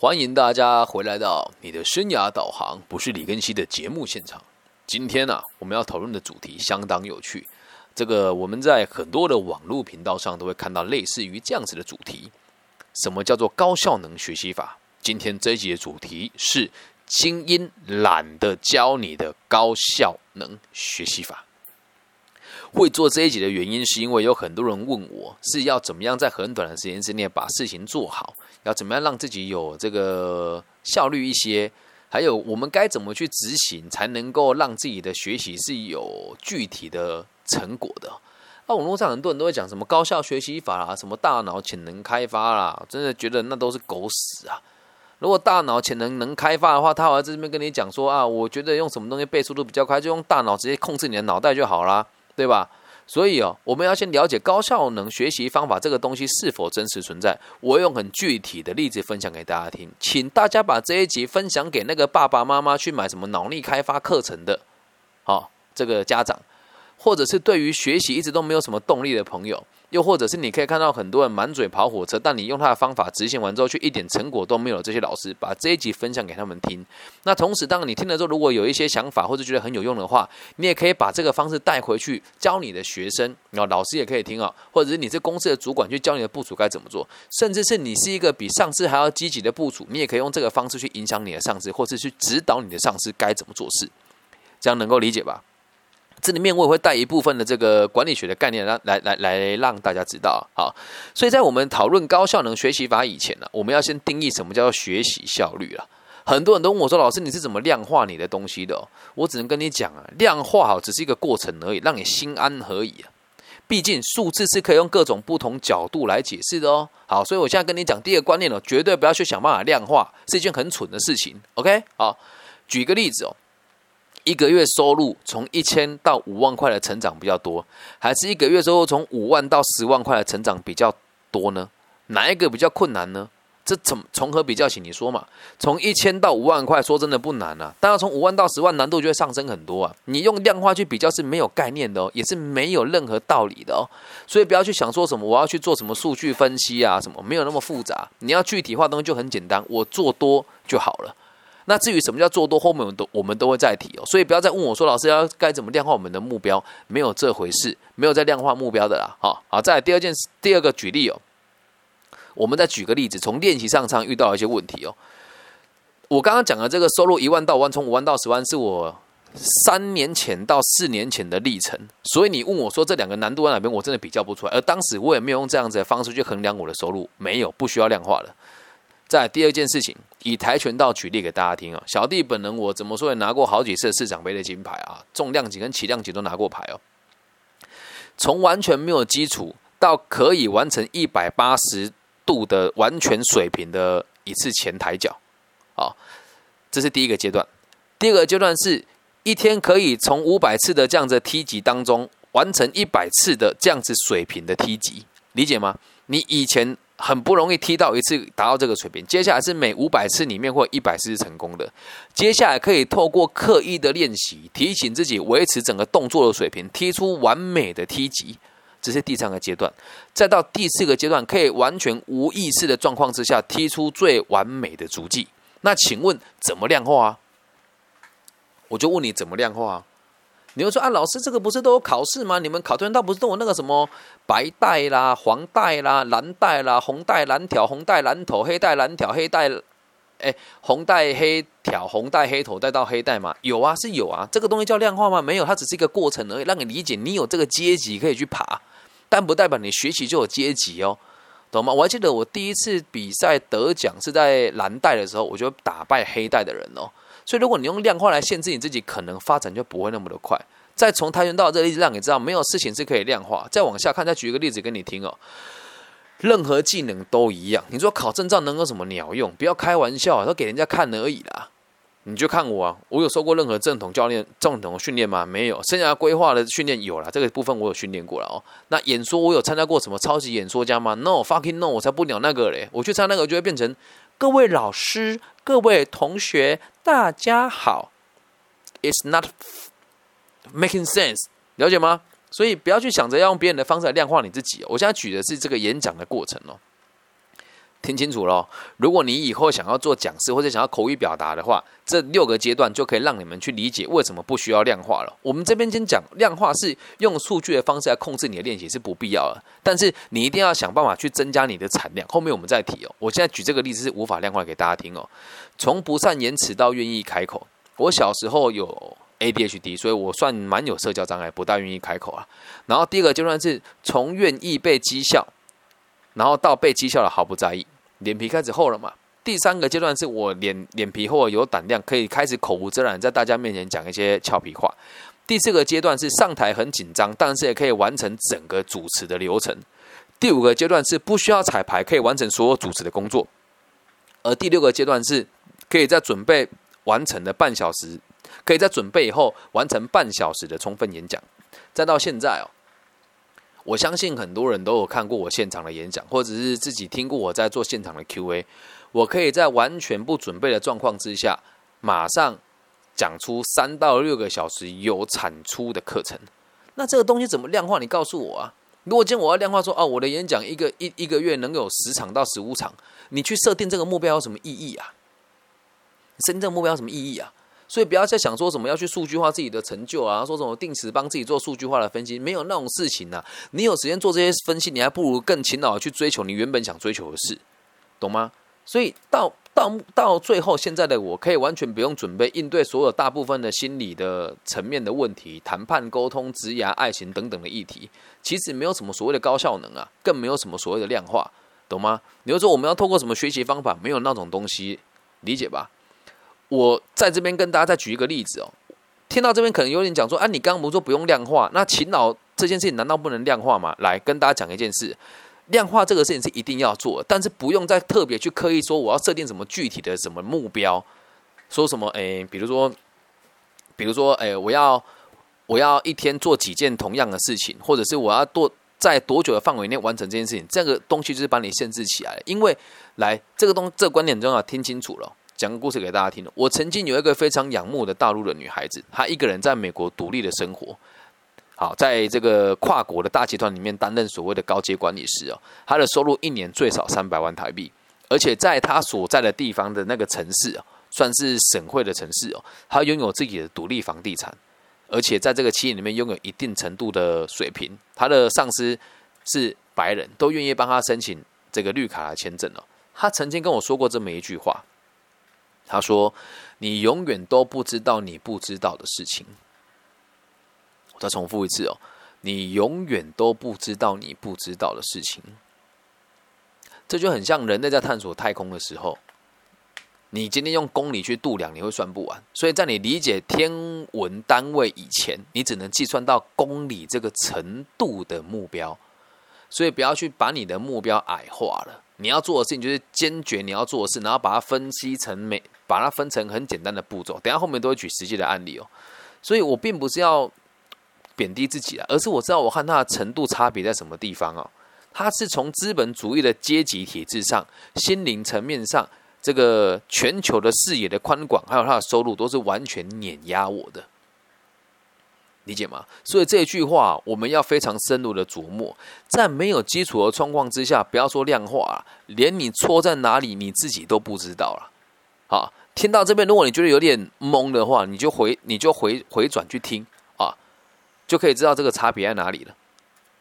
欢迎大家回来到你的生涯导航，不是李根熙的节目现场。今天呢、我们要讨论的主题相当有趣。这个我们在很多的网络频道上都会看到类似于这样子的主题。什么叫做高效能学习法？今天这一集的主题是精英懒得教你的高效能学习法。会做这一集的原因，是因为有很多人问我是要怎么样在很短的时间之内把事情做好，要怎么样让自己有这个效率一些，还有我们该怎么去执行，才能够让自己的学习是有具体的成果的。那网络上很多人都会讲什么高效学习法啦，什么大脑潜能开发啦，真的觉得那都是狗屎啊！如果大脑潜能能开发的话，他还在这边跟你讲说啊，我觉得用什么东西背速度比较快，就用大脑直接控制你的脑袋就好啦，对吧？所以哦，我们要先了解高效能学习方法这个东西是否真实存在。我用很具体的例子分享给大家听，请大家把这一集分享给那个爸爸妈妈去买什么脑力开发课程的，好、这个家长，或者是对于学习一直都没有什么动力的朋友，又或者是你可以看到很多人满嘴跑火车，但你用他的方法执行完之后，却一点成果都没有这些老师，把这一集分享给他们听。那同时，当你听了之后，如果有一些想法或者觉得很有用的话，你也可以把这个方式带回去教你的学生，然后老师也可以听啊，或者是你是公司的主管去教你的部署该怎么做，甚至是你是一个比上司还要积极的部署，你也可以用这个方式去影响你的上司，或是去指导你的上司该怎么做事，这样能够理解吧？这里面我也会带一部分的这个管理学的概念让来来来让大家知道。好，所以在我们讨论高效能学习法以前呢，我们要先定义什么叫做学习效率啊。很多人都问我说：“老师，你是怎么量化你的东西的、哦？”我只能跟你讲啊，量化好只是一个过程而已，让你心安而已啊。毕竟数字是可以用各种不同角度来解释的哦。好，所以我现在跟你讲第二个观念哦，绝对不要去想办法量化，是一件很蠢的事情。OK，好，举个例子哦，一个月收入从一千到五万块的成长比较多，还是一个月收入从五万到十万块的成长比较多呢？哪一个比较困难呢？这怎从何比较起？你说嘛？从一千到五万块，说真的不难啊，但要从五万到十万，难度就会上升很多啊。你用量化去比较是没有概念的哦，也是没有任何道理的哦。所以不要去想说什么我要去做什么数据分析啊，什么没有那么复杂。你要具体化东西就很简单，我做多就好了。那至于什么叫做多，后面我们都我们都会再提哦。所以不要再问我说，老师要该怎么量化我们的目标？没有这回事，没有在量化目标的啦。好，好，再来第二件事，第二个举例哦。我们再举个例子，从练习上常遇到一些问题哦。我刚刚讲的这个收入一万到五万，从五万到十万，是我三年前到四年前的历程。所以你问我说这两个难度在哪边，我真的比较不出来。而当时我也没有用这样子的方式去衡量我的收入，没有，不需要量化了。再第二件事情，以跆拳道举例给大家听啊。小弟本人我怎么说也拿过好几次市长杯的金牌啊，重量级跟起量级都拿过牌哦。从完全没有基础到可以完成一百八十度的完全水平的一次前抬脚，啊，这是第一个阶段。第二个阶段是一天可以从五百次的这样子踢级当中完成一百次的这样子水平的踢级，理解吗？你以前很不容易踢到一次达到这个水平，接下来是每五百次里面或一百次是成功的，接下来可以透过刻意的练习，提醒自己维持整个动作的水平，踢出完美的踢击。这是第三个阶段，再到第四个阶段，可以完全无意识的状况之下踢出最完美的足迹。那请问怎么量化啊？我就问你怎么量化啊？你会说啊，老师这个不是都有考试吗？你们考跆拳道不是都有那个什么白带啦、黄带啦、蓝带啦、红带蓝条、红带蓝头、黑带蓝条、黑带，哎，红带黑条、红带黑头带到黑带吗？有啊，是有啊。这个东西叫量化吗？没有，它只是一个过程而已，让你理解你有这个阶级可以去爬，但不代表你学习就有阶级哦，懂吗？我还记得我第一次比赛得奖是在蓝带的时候，我就打败黑带的人哦。所以，如果你用量化来限制你自己，可能发展就不会那么的快。再从跆拳道这个例子让你知道，没有事情是可以量化。再往下看，再举一个例子给你听哦。任何技能都一样，你说考证照能有什么鸟用？不要开玩笑，都给人家看而已啦。你就看我啊，我有受过任何正统教练、正统训练吗？没有。生涯规划的训练有了，这个部分我有训练过了哦。那演说我有参加过什么超级演说家吗？No fucking no，我才不鸟那个嘞。我去参加那个就会变成各位老师、各位同学，大家好。It's not making sense，了解吗？所以不要去想着要用别人的方式来量化你自己、我现在举的是这个演讲的过程哦。听清楚喽！如果你以后想要做讲师或者想要口语表达的话，这六个阶段就可以让你们去理解为什么不需要量化了。我们这边先讲量化是用数据的方式来控制你的练习是不必要的，但是你一定要想办法去增加你的产量。后面我们再提哦。我现在举这个例子是无法量化给大家听哦。从不善言辞到愿意开口，我小时候有 ADHD，所以我算蛮有社交障碍，不大愿意开口啊。然后第二个阶段是从愿意被讥笑，然后到被讥笑了毫不在意。脸皮开始厚了嘛？第三个阶段是我脸脸皮厚，有胆量，可以开始口无遮拦，在大家面前讲一些俏皮话。第四个阶段是上台很紧张，但是也可以完成整个主持的流程。第五个阶段是不需要彩排，可以完成所有主持的工作。而第六个阶段是可以在准备完成的半小时，可以在准备以后完成半小时的充分演讲。再到现在哦。我相信很多人都有看过我现场的演讲，或者是自己听过我在做现场的 Q&A。我可以在完全不准备的状况之下，马上讲出三到六个小时有产出的课程。那这个东西怎么量化？你告诉我啊！如果今天我要量化说，哦，我的演讲一个一一个月能有十场到十五场，你去设定这个目标有什么意义啊？设定这个目标有什么意义啊？所以不要再想说什么要去数据化自己的成就啊，说什么定时帮自己做数据化的分析，没有那种事情呐。你有时间做这些分析，你还不如更勤劳的去追求你原本想追求的事，懂吗？所以到到到最后，现在的我可以完全不用准备应对所有大部分的心理的层面的问题，谈判、沟通、职涯、爱情等等的议题，其实没有什么所谓的高效能啊，更没有什么所谓的量化，懂吗？你就说我们要透过什么学习方法，没有那种东西，理解吧？我在这边跟大家再举一个例子哦，听到这边可能有点讲说，啊，你刚刚不是说不用量化，那勤劳这件事情难道不能量化吗？来跟大家讲一件事，量化这个事情是一定要做，但是不用再特别去刻意说我要设定什么具体的什么目标，说什么诶，比如说，比如说诶，我要我要一天做几件同样的事情，或者是我要多在多久的范围内完成这件事情，这个东西就是把你限制起来了。因为来这个东这个观点重要，听清楚了。讲个故事给大家听。我曾经有一个非常仰慕的大陆的女孩子，她一个人在美国独立的生活。好，在这个跨国的大集团里面担任所谓的高阶管理师哦，她的收入一年最少三百万台币，而且在她所在的地方的那个城市哦，算是省会的城市哦，她拥有自己的独立房地产，而且在这个企业里面拥有一定程度的水平。她的上司是白人，都愿意帮她申请这个绿卡的签证哦。她曾经跟我说过这么一句话。他说：“你永远都不知道你不知道的事情。”我再重复一次哦，你永远都不知道你不知道的事情。这就很像人类在探索太空的时候，你今天用公里去度量，你会算不完。所以在你理解天文单位以前，你只能计算到公里这个程度的目标。所以不要去把你的目标矮化了。你要做的事情就是坚决你要做的事，然后把它分析成每。把它分成很简单的步骤，等下后面都会举实际的案例哦。所以我并不是要贬低自己啊，而是我知道我和他的程度差别在什么地方哦。他是从资本主义的阶级体制上、心灵层面上，这个全球的视野的宽广，还有他的收入，都是完全碾压我的，理解吗？所以这句话我们要非常深入的琢磨，在没有基础的状况之下，不要说量化，啊连你错在哪里你自己都不知道了。好。听到这边，如果你觉得有点懵的话，你就回你就回回转去听啊，就可以知道这个差别在哪里了。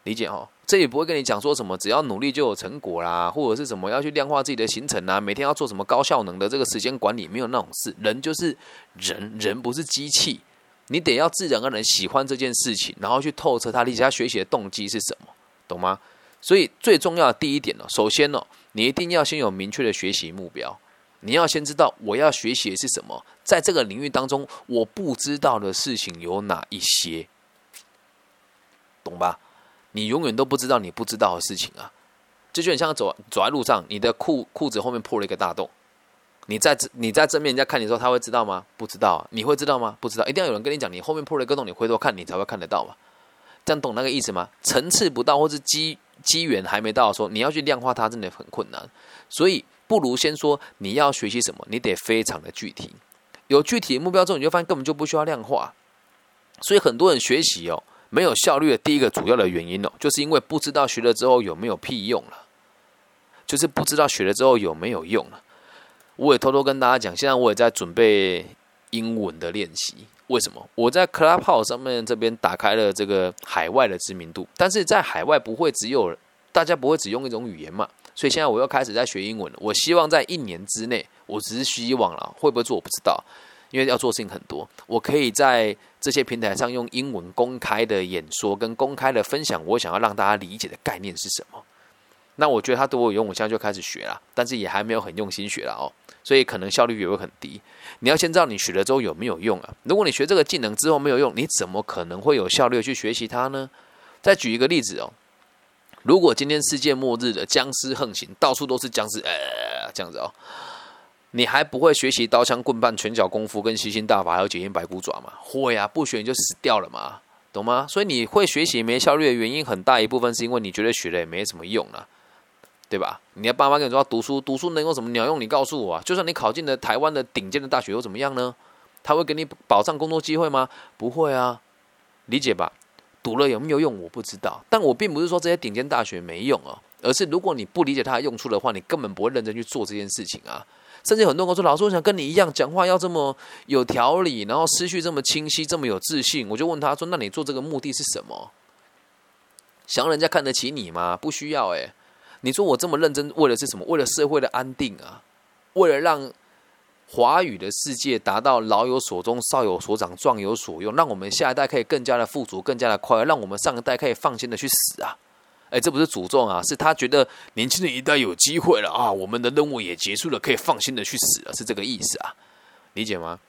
理解哦？这也不会跟你讲说什么只要努力就有成果啦，或者是什么要去量化自己的行程啊，每天要做什么高效能的这个时间管理，没有那种事。人就是人，人不是机器，你得要自然而然喜欢这件事情，然后去透彻他理解他学习的动机是什么，懂吗？所以最重要的第一点呢，首先呢，你一定要先有明确的学习目标。你要先知道我要学习的是什么，在这个领域当中，我不知道的事情有哪一些，懂吧？你永远都不知道你不知道的事情啊！这就很像走走在路上，你的裤裤子后面破了一个大洞，你在你在正面人家看你的时候，他会知道吗？不知道啊，你会知道吗？不知道，一定要有人跟你讲，你后面破了一个洞，你回头看你才会看得到嘛？这样懂那个意思吗？层次不到或是机机缘还没到的时候，你要去量化它，真的很困难，所以。不如先说你要学习什么，你得非常的具体。有具体的目标之后，你就发现根本就不需要量化。所以很多人学习哦没有效率的第一个主要的原因哦，就是因为不知道学了之后有没有屁用了。就是不知道学了之后有没有用了。我也偷偷跟大家讲，现在我也在准备英文的练习。为什么？我在 Clubhouse 上面这边打开了这个海外的知名度，但是在海外不会只有大家不会只用一种语言嘛？所以现在我又开始在学英文了。我希望在一年之内，我只是希望了，会不会做我不知道，因为要做事情很多。我可以在这些平台上用英文公开的演说跟公开的分享，我想要让大家理解的概念是什么。那我觉得它对我有用，我现在就开始学了，但是也还没有很用心学了哦。所以可能效率也会很低。你要先知道你学了之后有没有用啊？如果你学这个技能之后没有用，你怎么可能会有效率去学习它呢？再举一个例子哦，如果今天世界末日的僵尸横行，到处都是僵尸，呃，这样子哦，你还不会学习刀枪棍棒、拳脚功夫跟吸星大法，还有解阴白骨爪吗？会啊，不学你就死掉了嘛，懂吗？所以你会学习没效率的原因很大一部分是因为你觉得学了也没什么用啊。对吧？你的爸妈跟你说读书，读书能有什么鸟用？你告诉我啊！就算你考进了台湾的顶尖的大学，又怎么样呢？他会给你保障工作机会吗？不会啊，理解吧？读了有没有用？我不知道。但我并不是说这些顶尖大学没用哦，而是如果你不理解它的用处的话，你根本不会认真去做这件事情啊。甚至很多人说，老师，我想跟你一样，讲话要这么有条理，然后思绪这么清晰，这么有自信。我就问他说：“那你做这个目的是什么？想让人家看得起你吗？不需要诶。你说我这么认真，为的是什么？为了社会的安定啊！为了让华语的世界达到老有所终、少有所长、壮有所用，让我们下一代可以更加的富足、更加的快乐，让我们上一代可以放心的去死啊！哎，这不是诅咒啊，是他觉得年轻的一代有机会了啊！我们的任务也结束了，可以放心的去死了，是这个意思啊？理解吗？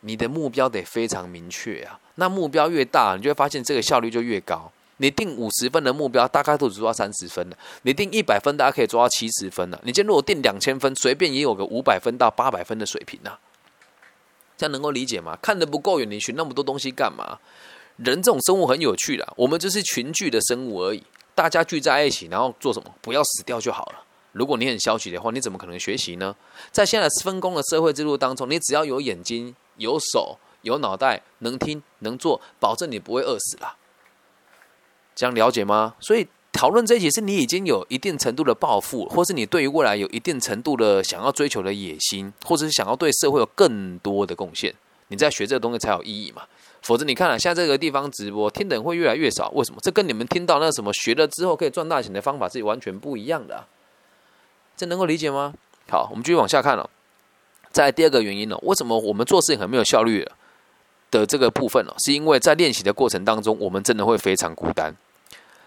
你的目标得非常明确啊！那目标越大，你就会发现这个效率就越高。你定五十分的目标，大概都只做到三十分了；你定一百分，大家可以做到七十分了。你今天如果定两千分，随便也有个五百分到八百分的水平呐。这样能够理解吗？看得不够远，你学那么多东西干嘛？人这种生物很有趣的，我们就是群聚的生物而已。大家聚在一起，然后做什么？不要死掉就好了。如果你很消极的话，你怎么可能学习呢？在现在分工的社会制度当中，你只要有眼睛、有手、有脑袋，能听能做，保证你不会饿死了。这样了解吗？所以讨论这一集是你已经有一定程度的抱负，或是你对于未来有一定程度的想要追求的野心，或者是想要对社会有更多的贡献，你在学这个东西才有意义嘛？否则你看啊，现在这个地方直播听的人会越来越少，为什么？这跟你们听到那什么学了之后可以赚大钱的方法是完全不一样的，这能够理解吗？好，我们继续往下看了。在第二个原因呢，为什么我们做事情很没有效率的这个部分呢？是因为在练习的过程当中，我们真的会非常孤单。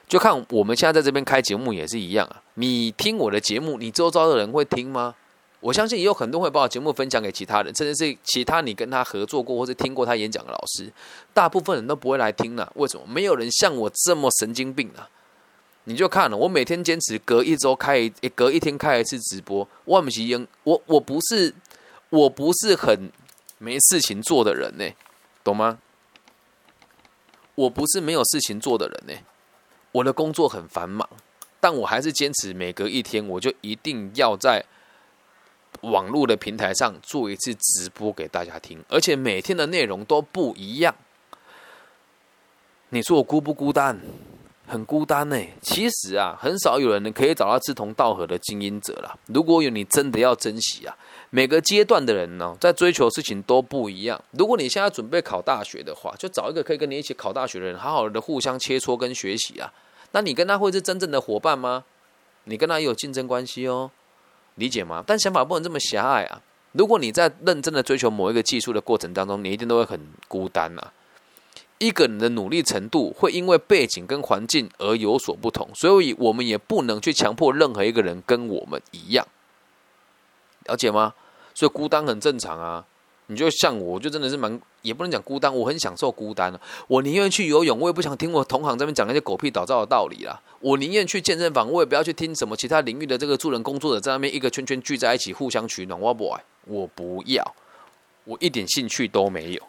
就看我们现在在这边开节目也是一样啊！你听我的节目，你周遭的人会听吗？我相信也有很多会把我节目分享给其他人，甚至是其他你跟他合作过或者听过他演讲的老师，大部分人都不会来听了。为什么？没有人像我这么神经病啊！你就看了，我每天坚持隔一周开一，隔一天开一次直播。我不是我我不是我不是很没事情做的人呢，懂吗？我不是没有事情做的人呢。我的工作很繁忙，但我还是坚持每隔一天，我就一定要在网络的平台上做一次直播给大家听，而且每天的内容都不一样。你说我孤不孤单？很孤单呢。其实啊，很少有人可以找到志同道合的精英者了。如果有，你真的要珍惜啊。每个阶段的人呢，在追求事情都不一样。如果你现在准备考大学的话，就找一个可以跟你一起考大学的人，好好的互相切磋跟学习啊。那你跟他会是真正的伙伴吗？你跟他也有竞争关系哦，理解吗？但想法不能这么狭隘啊。如果你在认真的追求某一个技术的过程当中，你一定都会很孤单啊。一个人的努力程度会因为背景跟环境而有所不同，所以我们也不能去强迫任何一个人跟我们一样。了解吗？所以孤单很正常啊。你就像我，就真的是蛮，也不能讲孤单，我很享受孤单了。我宁愿去游泳，我也不想听我同行这边讲那些狗屁倒灶的道理啦。我宁愿去健身房，我也不要去听什么其他领域的这个助人工作者在那边一个圈圈聚在一起互相取暖。我不，我不要，我一点兴趣都没有。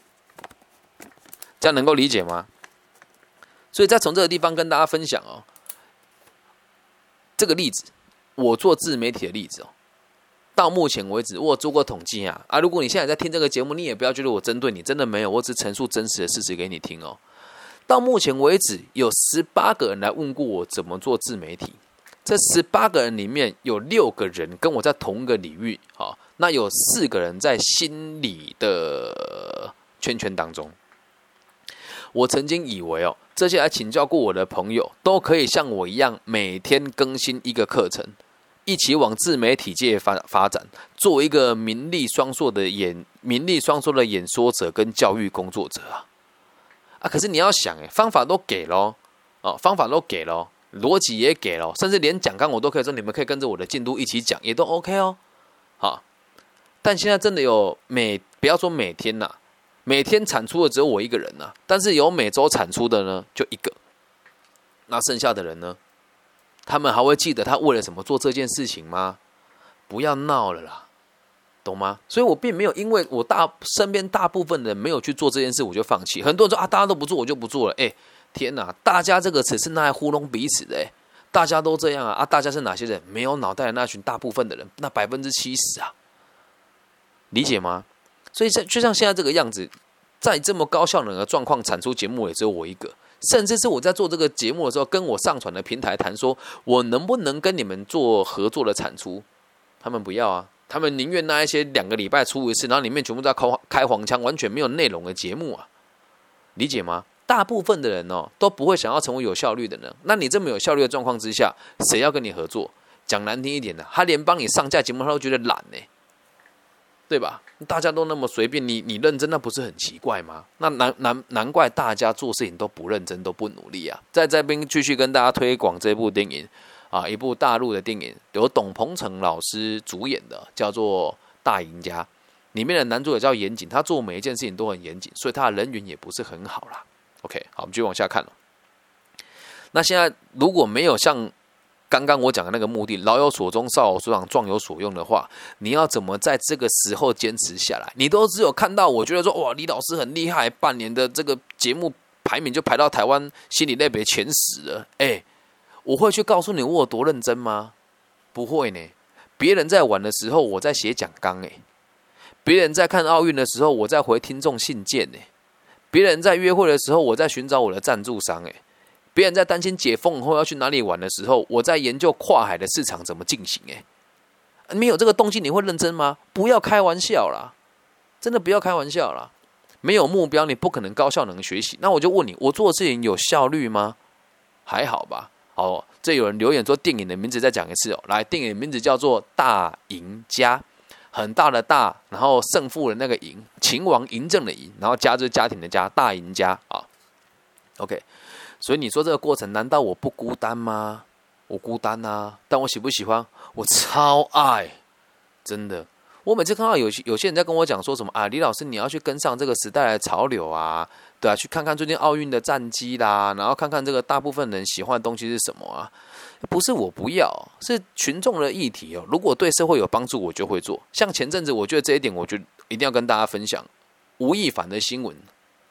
这样能够理解吗？所以再从这个地方跟大家分享哦，这个例子，我做自媒体的例子哦。到目前为止，我做过统计啊啊！如果你现在在听这个节目，你也不要觉得我针对你，真的没有，我只陈述真实的事实给你听哦。到目前为止，有十八个人来问过我怎么做自媒体，这十八个人里面有六个人跟我在同一个领域，好，那有四个人在心理的圈圈当中。我曾经以为哦，这些来请教过我的朋友都可以像我一样，每天更新一个课程，一起往自媒体界发发展，做一个名利双收的演名利双收的演说者跟教育工作者啊啊！可是你要想，哎，方法都给了哦，方法都给了，逻辑也给了，甚至连讲纲我都可以说，你们可以跟着我的进度一起讲，也都 OK 哦。好，但现在真的有每不要说每天呐。每天产出的只有我一个人呐，但是有每周产出的呢，就一个。那剩下的人呢？他们还会记得他为了什么做这件事情吗？不要闹了啦，懂吗？所以我并没有因为我大身边大部分人没有去做这件事，我就放弃。很多人说啊，大家都不做，我就不做了。哎，天哪！大家这个词是拿来糊弄彼此的。大家都这样啊啊！大家是哪些人？没有脑袋的那群大部分的人，那百分之七十啊，理解吗？所以，像就像现在这个样子，在这么高效能的状况产出节目，也只有我一个。甚至是我在做这个节目的时候，跟我上传的平台谈，说我能不能跟你们做合作的产出，他们不要啊，他们宁愿那一些两个礼拜出一次，然后里面全部在开开黄腔，完全没有内容的节目啊，理解吗？大部分的人哦，都不会想要成为有效率的人。那你这么有效率的状况之下，谁要跟你合作？讲难听一点的，他连帮你上架节目，他都觉得懒呢。对吧？大家都那么随便，你你认真，那不是很奇怪吗？那难难难怪大家做事情都不认真，都不努力啊！在这边继续跟大家推广这部电影啊，一部大陆的电影，由董鹏程老师主演的，叫做《大赢家》。里面的男主角叫严谨，他做每一件事情都很严谨，所以他的人缘也不是很好啦。OK，好，我们继续往下看了。那现在如果没有像刚刚我讲的那个目的，老有所终，少有所长，壮有所用的话，你要怎么在这个时候坚持下来？你都只有看到，我觉得说哇，李老师很厉害，半年的这个节目排名就排到台湾心理类别前十了。哎，我会去告诉你我有多认真吗？不会呢。别人在玩的时候，我在写讲纲；哎，别人在看奥运的时候，我在回听众信件；哎，别人在约会的时候，我在寻找我的赞助商；哎。别人在担心解封后要去哪里玩的时候，我在研究跨海的市场怎么进行。哎，没有这个动机，你会认真吗？不要开玩笑啦，真的不要开玩笑啦。没有目标，你不可能高效能学习。那我就问你，我做的事情有效率吗？还好吧。哦，这有人留言说电影的名字再讲一次哦。来，电影名字叫做《大赢家》，很大的大，然后胜负的那个赢，秦王嬴政的嬴，然后家就是家庭的家，大赢家啊。OK。所以你说这个过程，难道我不孤单吗？我孤单啊，但我喜不喜欢？我超爱，真的。我每次看到有有些人在跟我讲说什么啊，李老师你要去跟上这个时代的潮流啊，对啊，去看看最近奥运的战绩啦，然后看看这个大部分人喜欢的东西是什么啊？不是我不要，是群众的议题哦。如果对社会有帮助，我就会做。像前阵子，我觉得这一点，我就一定要跟大家分享吴亦凡的新闻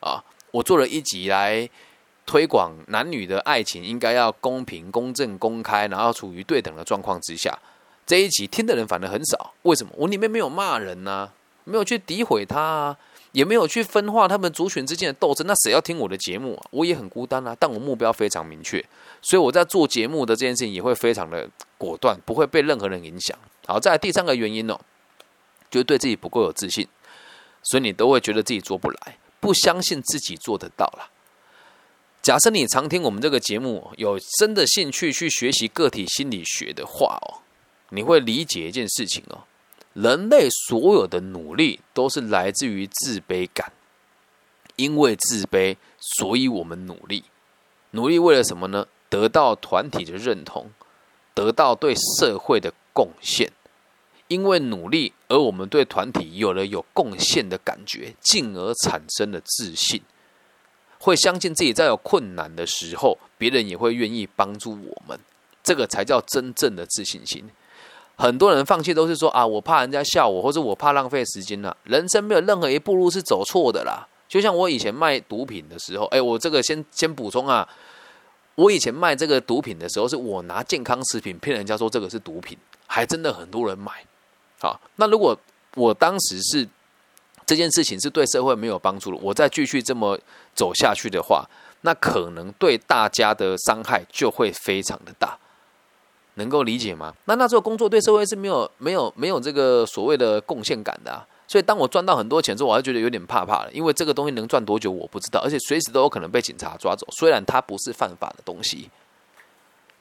啊，我做了一集来。推广男女的爱情应该要公平、公正、公开，然后处于对等的状况之下。这一集听的人反而很少，为什么？我里面没有骂人呐，没有去诋毁他啊，也没有去分化他们族群之间的斗争。那谁要听我的节目啊？我也很孤单啊，但我目标非常明确，所以我在做节目的这件事情也会非常的果断，不会被任何人影响。好，再来第三个原因哦，就是对自己不够有自信，所以你都会觉得自己做不来，不相信自己做得到了。假设你常听我们这个节目，有真的兴趣去学习个体心理学的话哦，你会理解一件事情哦，人类所有的努力都是来自于自卑感，因为自卑，所以我们努力，努力为了什么呢？得到团体的认同，得到对社会的贡献，因为努力而我们对团体有了有贡献的感觉，进而产生了自信。会相信自己在有困难的时候，别人也会愿意帮助我们，这个才叫真正的自信心。很多人放弃都是说啊，我怕人家笑我，或者我怕浪费时间了。人生没有任何一步路是走错的啦。就像我以前卖毒品的时候，哎，我这个先先补充啊，我以前卖这个毒品的时候，是我拿健康食品骗人家说这个是毒品，还真的很多人买。好，那如果我当时是。这件事情是对社会没有帮助的。我再继续这么走下去的话，那可能对大家的伤害就会非常的大。能够理解吗？那那这个工作对社会是没有没有没有这个所谓的贡献感的。所以当我赚到很多钱之后，我还觉得有点怕怕的，因为这个东西能赚多久我不知道，而且随时都有可能被警察抓走。虽然它不是犯法的东西，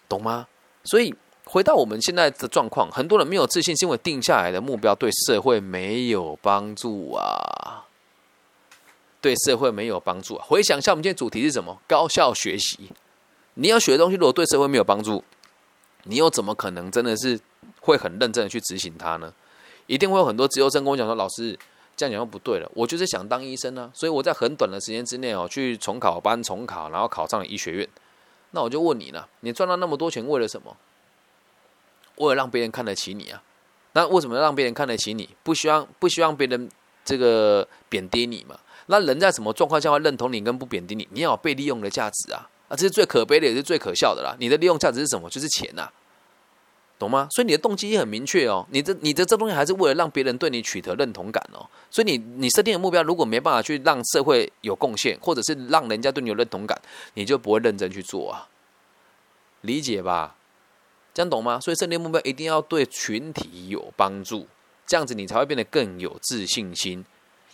懂吗？所以回到我们现在的状况，很多人没有自信，是因为定下来的目标对社会没有帮助啊，对社会没有帮助啊。回想一下，我们今天主题是什么？高效学习。你要学的东西，如果对社会没有帮助，你又怎么可能真的是会很认真的去执行它呢？一定会有很多自由生跟我讲说：“老师，这样讲又不对了。我就是想当医生呢，所以我在很短的时间之内哦，去重考班重考，然后考上了医学院。那我就问你了，你赚到那么多钱为了什么？为了让别人看得起你啊？那为什么让别人看得起你？不希望不希望别人这个贬低你嘛？那人在什么状况下会认同你跟不贬低你？你要有被利用的价值啊！啊，这是最可悲的，也是最可笑的啦！你的利用价值是什么？就是钱呐！”懂吗？所以你的动机也很明确哦。你的你的这东西还是为了让别人对你取得认同感哦。所以你你设定的目标如果没办法去让社会有贡献，或者是让人家对你有认同感，你就不会认真去做啊。理解吧？这样懂吗？所以设定目标一定要对群体有帮助，这样子你才会变得更有自信心。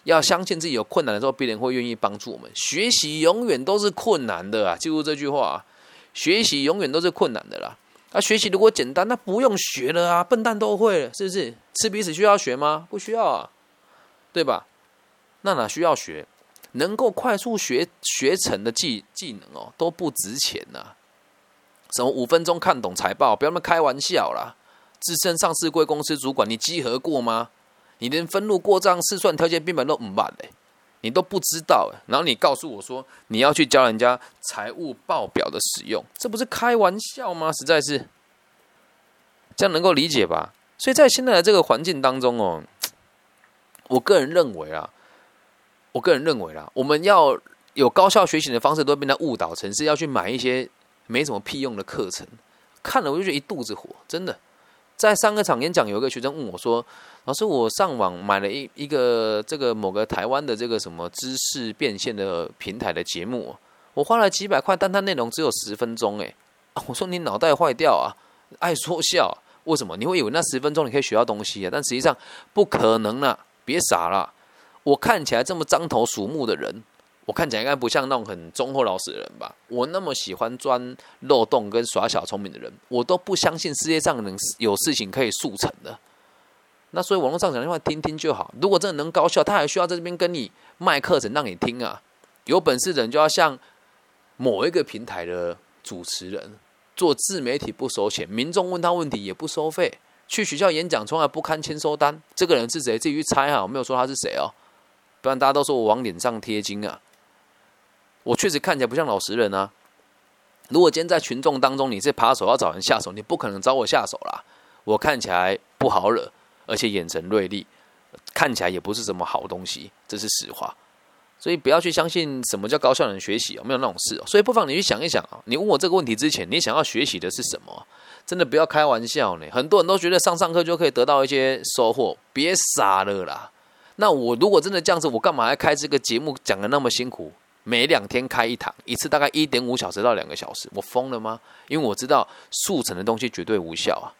要相信自己有困难的时候，别人会愿意帮助我们。学习永远都是困难的啊！记住这句话，学习永远都是困难的啦。那学习如果简单，那不用学了啊，笨蛋都会了，是不是？吃鼻屎需要学吗？不需要啊，对吧？那哪需要学？能够快速学学成的技技能哦，都不值钱呐。什么五分钟看懂财报？不要那么开玩笑啦！资深上市贵公司主管，你稽核过吗？你连分录过账、试算条件编本都唔办嘞，你都不知道。然后你告诉我说你要去教人家财务报表的使用，这不是开玩笑吗？实在是。这样能够理解吧？所以在现在的这个环境当中哦，我个人认为啊，我个人认为啦，我们要有高效学习的方式，都变成误导城市，要去买一些没什么屁用的课程，看了我就觉得一肚子火，真的。在上个场演讲，有一个学生问我说：“老师，我上网买了一一个这个某个台湾的这个什么知识变现的平台的节目，我花了几百块，但它内容只有十分钟，哎，我说你脑袋坏掉啊，爱说笑。”为什么你会以为那十分钟你可以学到东西啊？但实际上不可能啊！别傻了！我看起来这么獐头鼠目的人，我看起来应该不像那种很忠厚老实的人吧？我那么喜欢钻漏洞跟耍小聪明的人，我都不相信世界上能有事情可以速成的。那所以网络上讲的话听听就好。如果真的能高效，他还需要在这边跟你卖课程让你听啊？有本事的人就要像某一个平台的主持人。做自媒体不收钱，民众问他问题也不收费。去学校演讲从来不看签收单。这个人是谁？自己去猜哈，我没有说他是谁哦，不然大家都说我往脸上贴金啊。我确实看起来不像老实人啊。如果今天在群众当中你是扒手要找人下手，你不可能找我下手啦。我看起来不好惹，而且眼神锐利，看起来也不是什么好东西，这是实话。所以不要去相信什么叫高效能学习哦，没有那种事。所以不妨你去想一想啊，你问我这个问题之前，你想要学习的是什么？真的不要开玩笑呢。很多人都觉得上上课就可以得到一些收获，别傻了啦。那我如果真的这样子，我干嘛要开这个节目讲的那么辛苦？每两天开一堂，一次大概一点五小时到两个小时，我疯了吗？因为我知道速成的东西绝对无效啊。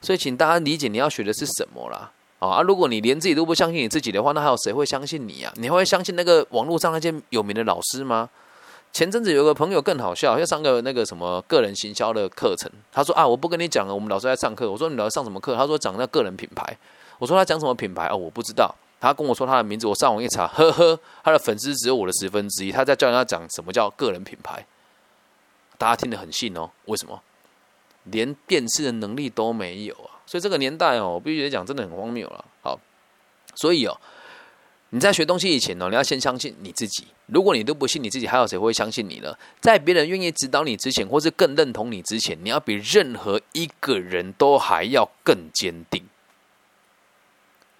所以请大家理解你要学的是什么啦。啊！如果你连自己都不相信你自己的话，那还有谁会相信你啊？你会相信那个网络上那些有名的老师吗？前阵子有个朋友更好笑，要上个那个什么个人行销的课程。他说啊，我不跟你讲了，我们老师在上课。我说你老师上什么课？他说讲那个人品牌。我说他讲什么品牌？哦，我不知道。他跟我说他的名字，我上网一查，呵呵，他的粉丝只有我的十分之一。他在教人家讲什么叫个人品牌，大家听得很信哦。为什么？连辨识的能力都没有啊！所以这个年代哦，我必须得讲，真的很荒谬了。好，所以哦，你在学东西以前哦，你要先相信你自己。如果你都不信你自己，还有谁会相信你呢？在别人愿意指导你之前，或是更认同你之前，你要比任何一个人都还要更坚定，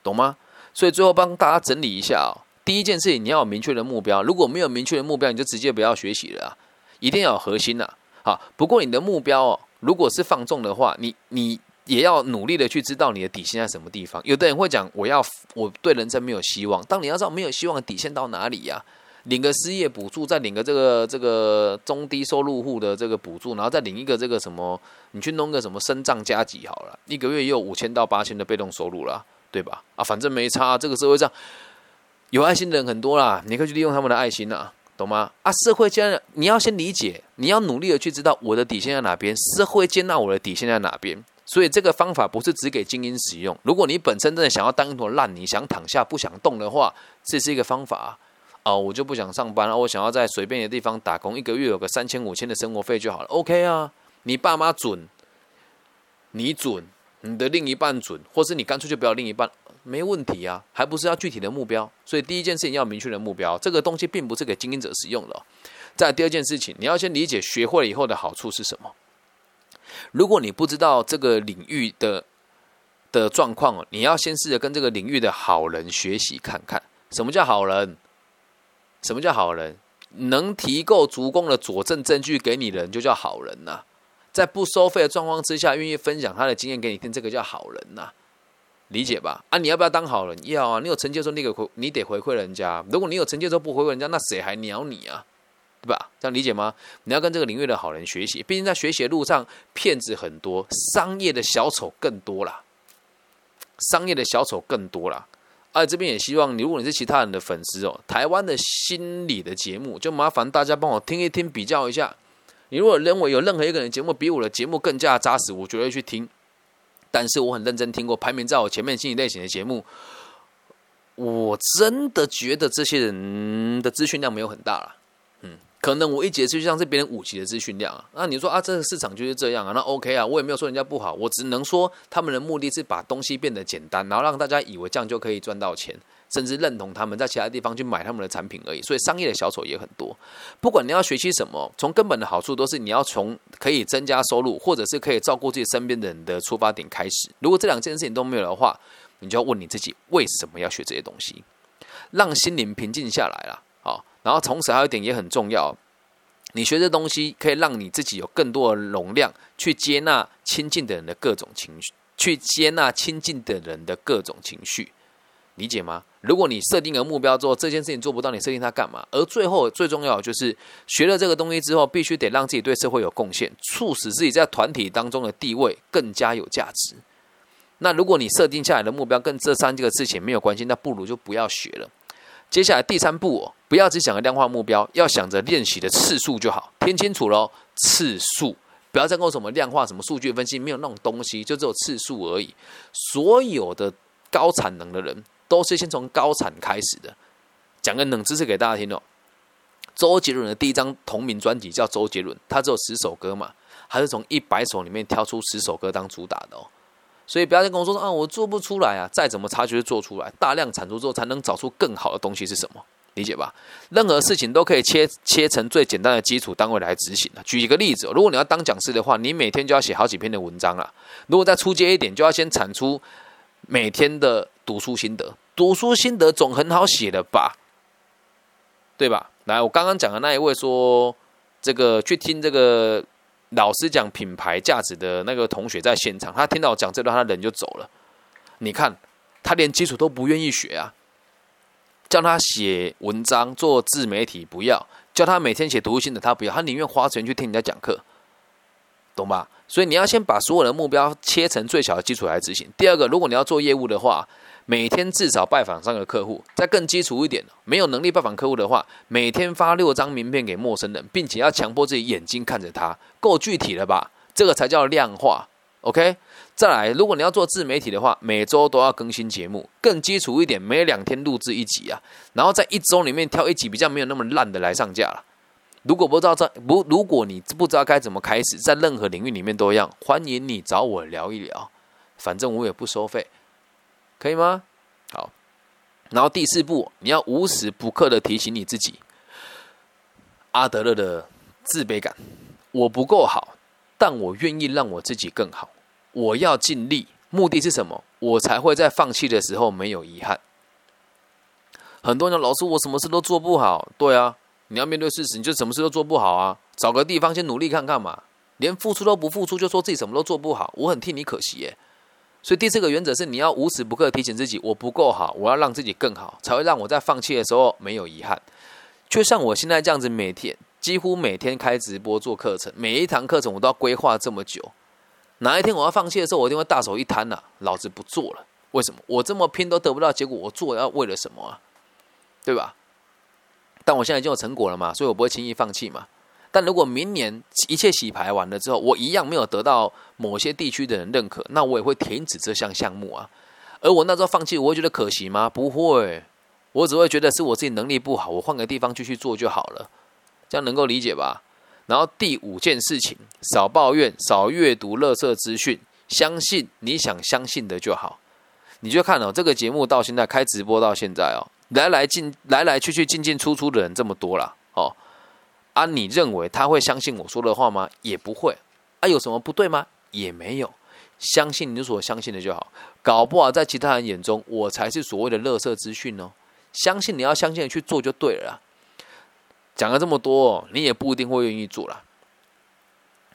懂吗？所以最后帮大家整理一下哦。第一件事情，你要有明确的目标。如果没有明确的目标，你就直接不要学习了。一定要有核心呐。好，不过你的目标哦，如果是放纵的话，你你。也要努力的去知道你的底线在什么地方。有的人会讲，我要我对人生没有希望。当你要知道没有希望的底线到哪里呀？领个失业补助，再领个这个这个中低收入户的这个补助，然后再领一个这个什么，你去弄个什么升障加急好了，一个月也有五千到八千的被动收入了，对吧？啊，反正没差，这个社会上有爱心的人很多啦，你可以去利用他们的爱心啊，懂吗？啊，社会接纳你要先理解，你要努力的去知道我的底线在哪边，社会接纳我的底线在哪边。所以这个方法不是只给精英使用。如果你本身真的想要当一坨烂泥，想躺下不想动的话，这是一个方法。哦，我就不想上班了，我想要在随便的地方打工，一个月有个三千五千的生活费就好了。OK 啊，你爸妈准，你准，你的另一半准，或是你干脆就不要另一半，没问题啊，还不是要具体的目标。所以第一件事情要明确的目标，这个东西并不是给经营者使用的。再第二件事情，你要先理解学会了以后的好处是什么。如果你不知道这个领域的的状况，你要先试着跟这个领域的好人学习看看，什么叫好人？什么叫好人？能提供足够的佐证证据给你的人就叫好人呐。在不收费的状况之下，愿意分享他的经验给你听，这个叫好人呐。理解吧？啊，你要不要当好人？要啊！你有成就的时候，你给回，你得回馈人家。如果你有成就的时候不回馈人家，那谁还鸟你啊？对吧？这样理解吗？你要跟这个领域的好人学习，毕竟在学习的路上，骗子很多，商业的小丑更多啦。商业的小丑更多啦。啊，这边也希望，如果你是其他人的粉丝哦，台湾的心理的节目，就麻烦大家帮我听一听，比较一下。你如果认为有任何一个人节目比我的节目更加扎实，我绝对去听。但是我很认真听过排名在我前面心理类型的节目，我真的觉得这些人的资讯量没有很大了。可能我一解释就像是别人五级的资讯量啊，那你说啊，这个市场就是这样啊，那 OK 啊，我也没有说人家不好，我只能说他们的目的是把东西变得简单，然后让大家以为这样就可以赚到钱，甚至认同他们在其他地方去买他们的产品而已。所以商业的小丑也很多。不管你要学习什么，从根本的好处都是你要从可以增加收入，或者是可以照顾自己身边的人的出发点开始。如果这两件事情都没有的话，你就要问你自己为什么要学这些东西，让心灵平静下来了。然后同时还有一点也很重要，你学这东西可以让你自己有更多的容量去接纳亲近的人的各种情绪，去接纳亲近的人的各种情绪，理解吗？如果你设定了目标之后，这件事情做不到，你设定它干嘛？而最后最重要就是学了这个东西之后，必须得让自己对社会有贡献，促使自己在团体当中的地位更加有价值。那如果你设定下来的目标跟这三件事情没有关系，那不如就不要学了。接下来第三步哦，不要只想着量化目标，要想着练习的次数就好。听清楚喽，次数，不要再跟我什么量化、什么数据分析，没有那种东西，就只有次数而已。所有的高产能的人，都是先从高产开始的。讲个冷知识给大家听哦，周杰伦的第一张同名专辑叫《周杰伦》，他只有十首歌嘛，他是从一百首里面挑出十首歌当主打的哦。所以不要再跟我说啊，我做不出来啊！再怎么差就是做出来，大量产出之后才能找出更好的东西是什么？理解吧？任何事情都可以切切成最简单的基础单位来执行举一个例子，如果你要当讲师的话，你每天就要写好几篇的文章了。如果再出阶一点，就要先产出每天的读书心得。读书心得总很好写的吧？对吧？来，我刚刚讲的那一位说，这个去听这个。老师讲品牌价值的那个同学在现场，他听到我讲这段，他人就走了。你看，他连基础都不愿意学啊！叫他写文章做自媒体，不要；叫他每天写读书心得，他不要。他宁愿花钱去听人家讲课，懂吧？所以你要先把所有的目标切成最小的基础来执行。第二个，如果你要做业务的话，每天至少拜访三个客户，再更基础一点，没有能力拜访客户的话，每天发六张名片给陌生人，并且要强迫自己眼睛看着他，够具体了吧？这个才叫量化。OK，再来，如果你要做自媒体的话，每周都要更新节目，更基础一点，每两天录制一集啊，然后在一周里面挑一集比较没有那么烂的来上架了。如果不知道这不，如果你不知道该怎么开始，在任何领域里面都一样，欢迎你找我聊一聊，反正我也不收费。可以吗？好，然后第四步，你要无时不刻的提醒你自己，阿德勒的自卑感，我不够好，但我愿意让我自己更好，我要尽力，目的是什么？我才会在放弃的时候没有遗憾。很多人老师，我什么事都做不好，对啊，你要面对事实，你就什么事都做不好啊，找个地方先努力看看嘛，连付出都不付出，就说自己什么都做不好，我很替你可惜耶。所以第四个原则是，你要无时不刻提醒自己，我不够好，我要让自己更好，才会让我在放弃的时候没有遗憾。就像我现在这样子，每天几乎每天开直播做课程，每一堂课程我都要规划这么久。哪一天我要放弃的时候，我一定会大手一摊呐，老子不做了。为什么？我这么拼都得不到结果，我做要为了什么啊？对吧？但我现在已经有成果了嘛，所以我不会轻易放弃嘛。但如果明年一切洗牌完了之后，我一样没有得到某些地区的人认可，那我也会停止这项项目啊。而我那时候放弃，我会觉得可惜吗？不会，我只会觉得是我自己能力不好，我换个地方继续做就好了。这样能够理解吧？然后第五件事情，少抱怨，少阅读垃圾资讯，相信你想相信的就好。你就看哦，这个节目到现在开直播到现在哦，来来进来来去去进进出出的人这么多了哦。啊，你认为他会相信我说的话吗？也不会。啊，有什么不对吗？也没有。相信你所相信的就好。搞不好在其他人眼中，我才是所谓的垃圾资讯哦。相信你要相信的去做就对了。讲了这么多，你也不一定会愿意做啦。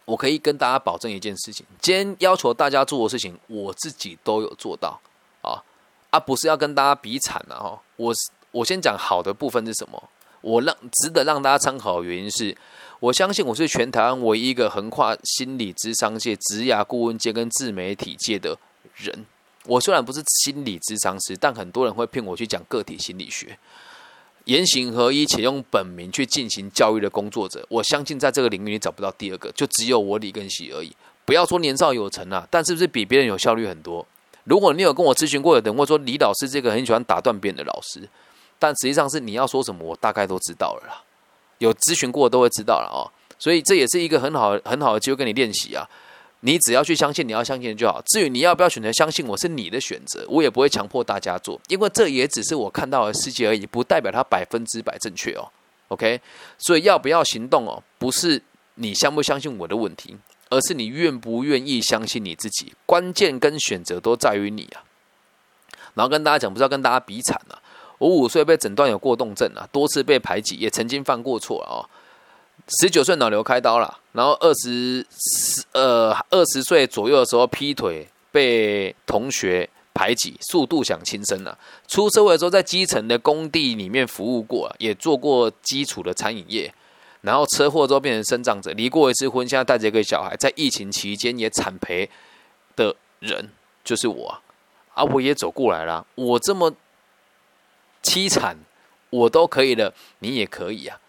我可以跟大家保证一件事情：今天要求大家做的事情，我自己都有做到啊啊！不是要跟大家比惨了哈。我我先讲好的部分是什么？我让值得让大家参考的原因是，我相信我是全台湾唯一一个横跨心理智商界、职涯顾问界跟自媒体界的人。我虽然不是心理智商师，但很多人会骗我去讲个体心理学，言行合一且用本名去进行教育的工作者。我相信在这个领域你找不到第二个，就只有我李根喜而已。不要说年少有成啊，但是不是比别人有效率很多？如果你有跟我咨询过的人，或者说李老师这个很喜欢打断别人的老师。但实际上是你要说什么，我大概都知道了啦。有咨询过都会知道了哦，所以这也是一个很好很好的机会跟你练习啊。你只要去相信你要相信就好。至于你要不要选择相信我是你的选择，我也不会强迫大家做，因为这也只是我看到的世界而已，不代表它百分之百正确哦。OK，所以要不要行动哦，不是你相不相信我的问题，而是你愿不愿意相信你自己。关键跟选择都在于你啊。然后跟大家讲，不是要跟大家比惨啊。我五岁被诊断有过动症啊，多次被排挤，也曾经犯过错啊。十九岁脑瘤开刀了，然后二十十呃二十岁左右的时候劈腿，被同学排挤，速度想轻生了。出社会的时候在基层的工地里面服务过，也做过基础的餐饮业，然后车祸之后变成生长者，离过一次婚，现在带着一个小孩，在疫情期间也惨赔的人就是我啊，我也走过来了，我这么。凄惨，我都可以了，你也可以啊！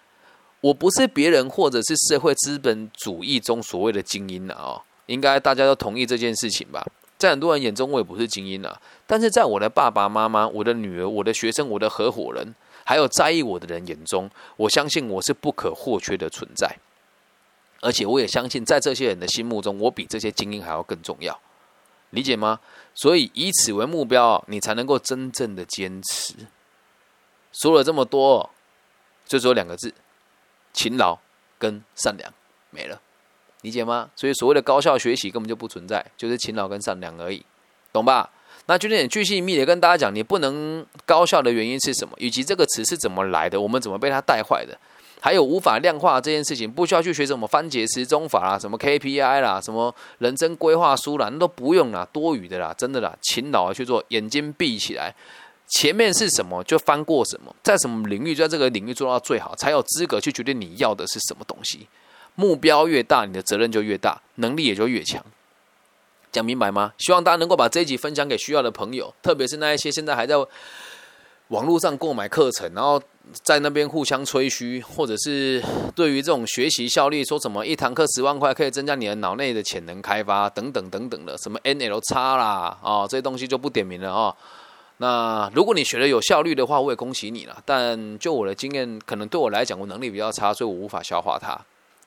我不是别人，或者是社会资本主义中所谓的精英了哦，应该大家都同意这件事情吧？在很多人眼中，我也不是精英了，但是在我的爸爸妈妈、我的女儿、我的学生、我的合伙人，还有在意我的人眼中，我相信我是不可或缺的存在，而且我也相信，在这些人的心目中，我比这些精英还要更重要，理解吗？所以以此为目标，你才能够真正的坚持。说了这么多，就只有两个字：勤劳跟善良，没了，理解吗？所以所谓的高效学习根本就不存在，就是勤劳跟善良而已，懂吧？那就点巨细密的跟大家讲，你不能高效的原因是什么，以及这个词是怎么来的，我们怎么被它带坏的，还有无法量化这件事情，不需要去学什么番茄时钟法啦，什么 KPI 啦，什么人生规划书啦，那都不用啦，多余的啦，真的啦，勤劳去做，眼睛闭起来。前面是什么就翻过什么，在什么领域在这个领域做到最好，才有资格去决定你要的是什么东西。目标越大，你的责任就越大，能力也就越强。讲明白吗？希望大家能够把这一集分享给需要的朋友，特别是那一些现在还在网络上购买课程，然后在那边互相吹嘘，或者是对于这种学习效率，说什么一堂课十万块可以增加你的脑内的潜能开发等等等等的，什么 NL 叉啦啊，这些东西就不点名了啊。那如果你学的有效率的话，我也恭喜你了。但就我的经验，可能对我来讲，我能力比较差，所以我无法消化它。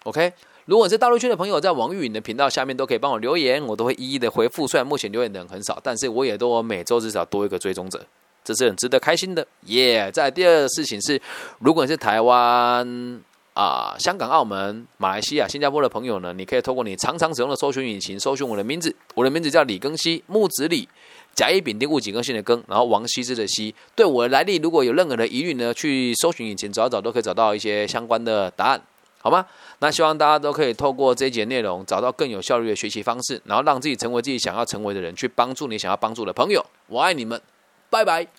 OK，如果是大陆区的朋友，在王玉颖的频道下面都可以帮我留言，我都会一一的回复。虽然目前留言的人很少，但是我也都每周至少多一个追踪者，这是很值得开心的。耶！在第二个事情是，如果你是台湾啊、香港、澳门、马来西亚、新加坡的朋友呢，你可以透过你常常使用的搜寻引擎搜寻我的名字，我的名字叫李庚希，木子李。甲乙丙丁戊己庚辛的庚，然后王羲之的羲，对我的来历如果有任何的疑虑呢，去搜寻引擎找一找都可以找到一些相关的答案，好吗？那希望大家都可以透过这一节内容，找到更有效率的学习方式，然后让自己成为自己想要成为的人，去帮助你想要帮助的朋友。我爱你们，拜拜。